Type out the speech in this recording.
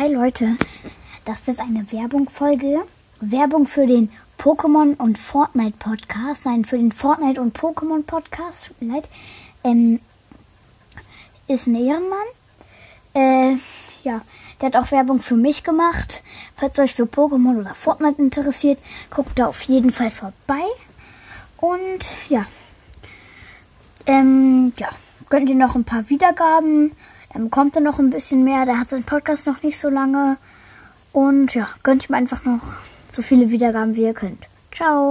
Hi Leute, das ist eine Werbung-Folge. Werbung für den Pokémon und Fortnite Podcast. Nein, für den Fortnite und Pokémon Podcast. Tut mir leid. Ähm, ist ein Ehrenmann. Äh, ja, der hat auch Werbung für mich gemacht. Falls euch für Pokémon oder Fortnite interessiert, guckt da auf jeden Fall vorbei. Und ja, ähm, ja, gönnt ihr noch ein paar Wiedergaben. Dann bekommt er noch ein bisschen mehr. Der hat seinen Podcast noch nicht so lange. Und ja, gönnt ihm einfach noch so viele Wiedergaben, wie ihr könnt. Ciao.